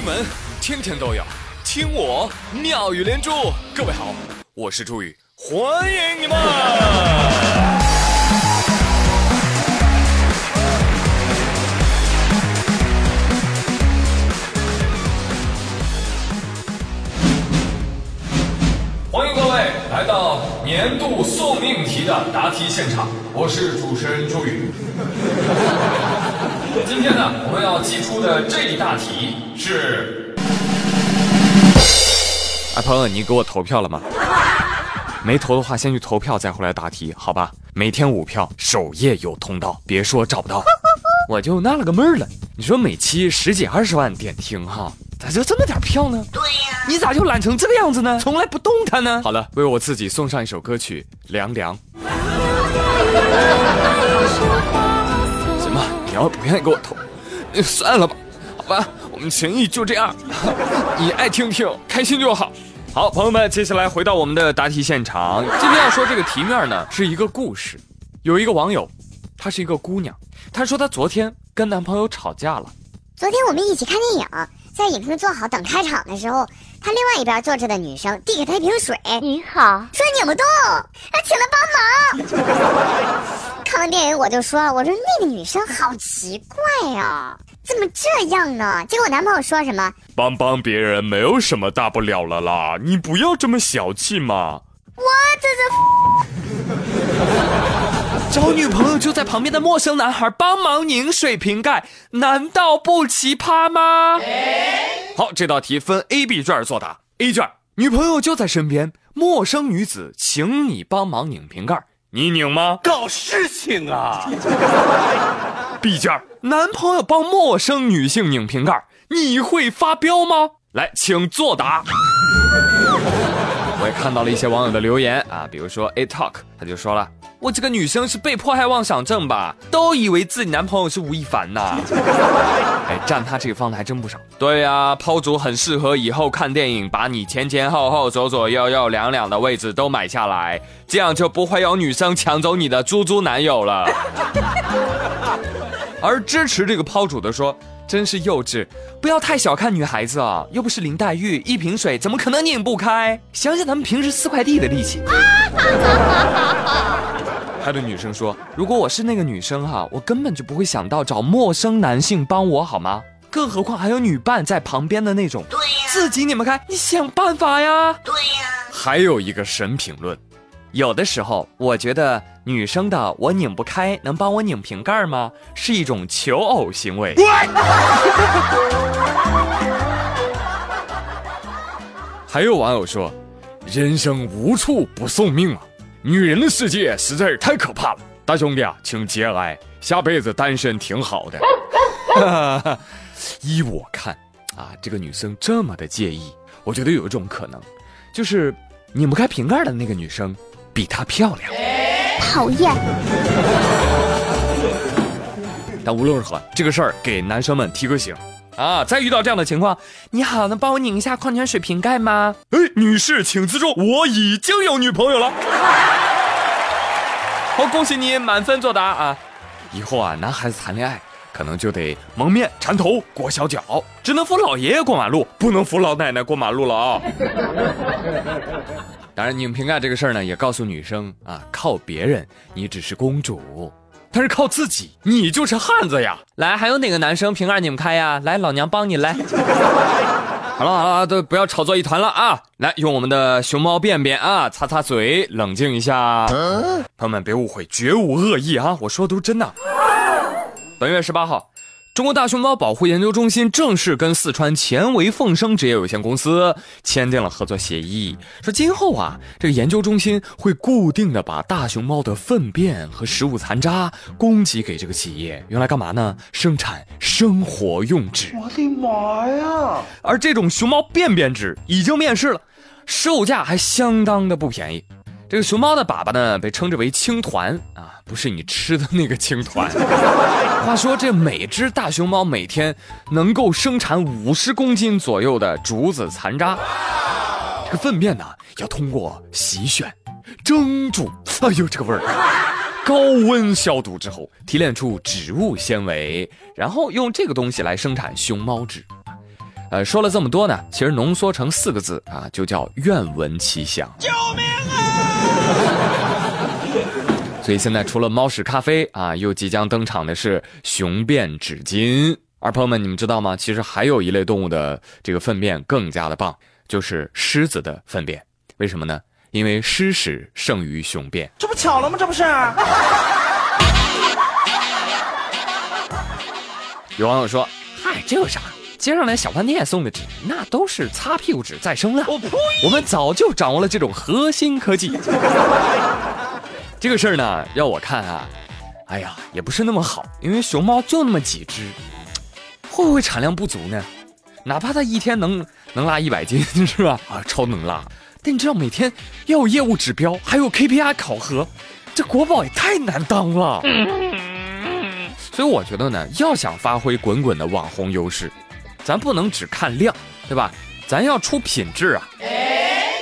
新闻天天都有，听我妙语连珠。各位好，我是朱宇，欢迎你们！欢迎各位来到年度送命题的答题现场，我是主持人朱宇。今天呢，我们要寄出的这一大题是：啊，朋友，你给我投票了吗？没投的话，先去投票，再回来答题，好吧？每天五票，首页有通道，别说找不到。我就纳了个闷儿了，你说每期十几二十万点听哈，咋就这么点票呢？对呀，你咋就懒成这个样子呢？从来不动弹呢？好了，为我自己送上一首歌曲《凉凉》。你要不愿意给我投，算了吧，好吧，我们情谊就这样，你爱听听，开心就好。好，朋友们，接下来回到我们的答题现场。今天要说这个题面呢，是一个故事。有一个网友，她是一个姑娘，她说她昨天跟男朋友吵架了。昨天我们一起看电影，在影厅坐好等开场的时候，她另外一边坐着的女生递给她一瓶水，你好，说拧不动，还请了帮忙。看完电影我就说，我说那个女生好奇怪呀，怎么这样呢？结果我男朋友说什么？帮帮别人没有什么大不了了啦，你不要这么小气嘛。我这是 找女朋友就在旁边的陌生男孩帮忙拧水瓶盖，难道不奇葩吗？好，这道题分 A、B 卷作答。A 卷，女朋友就在身边，陌生女子请你帮忙拧瓶盖。你拧吗？搞事情啊！B 件男朋友帮陌生女性拧瓶盖，你会发飙吗？来，请作答。我也看到了一些网友的留言啊，比如说 A Talk，他就说了。我这个女生是被迫害妄想症吧？都以为自己男朋友是吴亦凡呐。哎，占他这个方的还真不少。对呀，抛主很适合以后看电影，把你前前后后、左左右右两两的位置都买下来，这样就不会有女生抢走你的猪猪男友了。而支持这个抛主的说。真是幼稚！不要太小看女孩子啊，又不是林黛玉，一瓶水怎么可能拧不开？想想咱们平时撕快递的力气。还有女生说：“如果我是那个女生哈，我根本就不会想到找陌生男性帮我好吗？更何况还有女伴在旁边的那种。对呀，自己拧不开，你想办法呀。对呀。还有一个神评论。有的时候，我觉得女生的我拧不开，能帮我拧瓶盖吗？是一种求偶行为。还有网友说，人生无处不送命啊！女人的世界实在是太可怕了。大兄弟啊，请节哀，下辈子单身挺好的。依我看啊，这个女生这么的介意，我觉得有一种可能，就是拧不开瓶盖的那个女生。比她漂亮，讨厌。但无论如何，这个事儿给男生们提个醒啊！再遇到这样的情况，你好，能帮我拧一下矿泉水瓶盖吗？哎，女士请自重，我已经有女朋友了。好，恭喜你满分作答啊！以后啊，男孩子谈恋爱可能就得蒙面、缠头、裹小脚，只能扶老爷爷过马路，不能扶老奶奶过马路了啊！当然，拧瓶盖这个事儿呢，也告诉女生啊，靠别人你只是公主，但是靠自己你就是汉子呀！来，还有哪个男生瓶盖拧不开呀？来，老娘帮你来。好了好了，都不要吵作一团了啊！来，用我们的熊猫便便啊，擦擦嘴，冷静一下。朋友们别误会，绝无恶意啊，我说的都是真的。本月十八号。中国大熊猫保护研究中心正式跟四川前维凤生职业有限公司签订了合作协议，说今后啊，这个研究中心会固定的把大熊猫的粪便和食物残渣供给给这个企业，用来干嘛呢？生产生活用纸。我的妈呀！而这种熊猫便便纸已经面世了，售价还相当的不便宜。这个熊猫的粑粑呢，被称之为青团啊。不是你吃的那个青团。话说，这每只大熊猫每天能够生产五十公斤左右的竹子残渣。这个粪便呢，要通过洗选、蒸煮，哎呦，这个味儿！高温消毒之后，提炼出植物纤维，然后用这个东西来生产熊猫纸。呃，说了这么多呢，其实浓缩成四个字啊，就叫愿闻其详。所以现在除了猫屎咖啡啊，又即将登场的是熊便纸巾。而朋友们，你们知道吗？其实还有一类动物的这个粪便更加的棒，就是狮子的粪便。为什么呢？因为狮屎胜于熊便。这不巧了吗？这不是。有网友说：“嗨，这有啥？”街上来小饭店送的纸，那都是擦屁股纸再生的。我呸！我们早就掌握了这种核心科技。这个事儿呢，要我看啊，哎呀，也不是那么好，因为熊猫就那么几只，会不会产量不足呢？哪怕它一天能能拉一百斤，是吧？啊，超能拉。但你知道，每天要有业务指标，还有 KPI 考核，这国宝也太难当了。所以我觉得呢，要想发挥滚滚的网红优势。咱不能只看量，对吧？咱要出品质啊！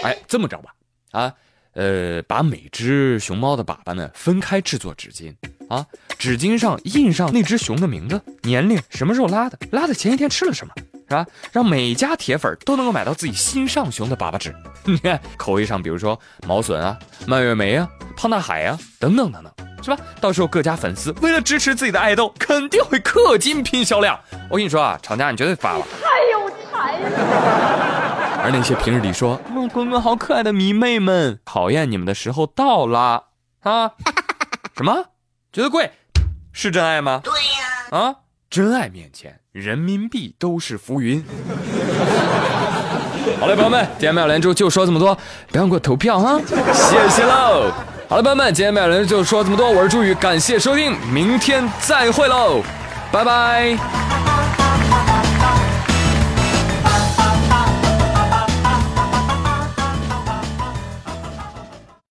哎，这么着吧，啊，呃，把每只熊猫的粑粑呢分开制作纸巾啊，纸巾上印上那只熊的名字、年龄、什么时候拉的、拉的前一天吃了什么，是吧？让每家铁粉都能够买到自己心上熊的粑粑纸。你看口味上，比如说毛笋啊、蔓越莓啊、胖大海啊等等等等。是吧？到时候各家粉丝为了支持自己的爱豆，肯定会氪金拼销量。我跟你说啊，厂家你绝对发了，太有才了。而那些平日里说“ 嗯，滚滚好可爱”的迷妹们，考验你们的时候到了啊！什么？觉得贵？是真爱吗？对呀。啊，真爱面前，人民币都是浮云。好嘞，朋友们，今天妙连珠就说这么多，别忘给我投票哈，谢谢喽。好了，朋友们，今天妙连就说这么多，我是朱宇，感谢收听，明天再会喽，拜拜。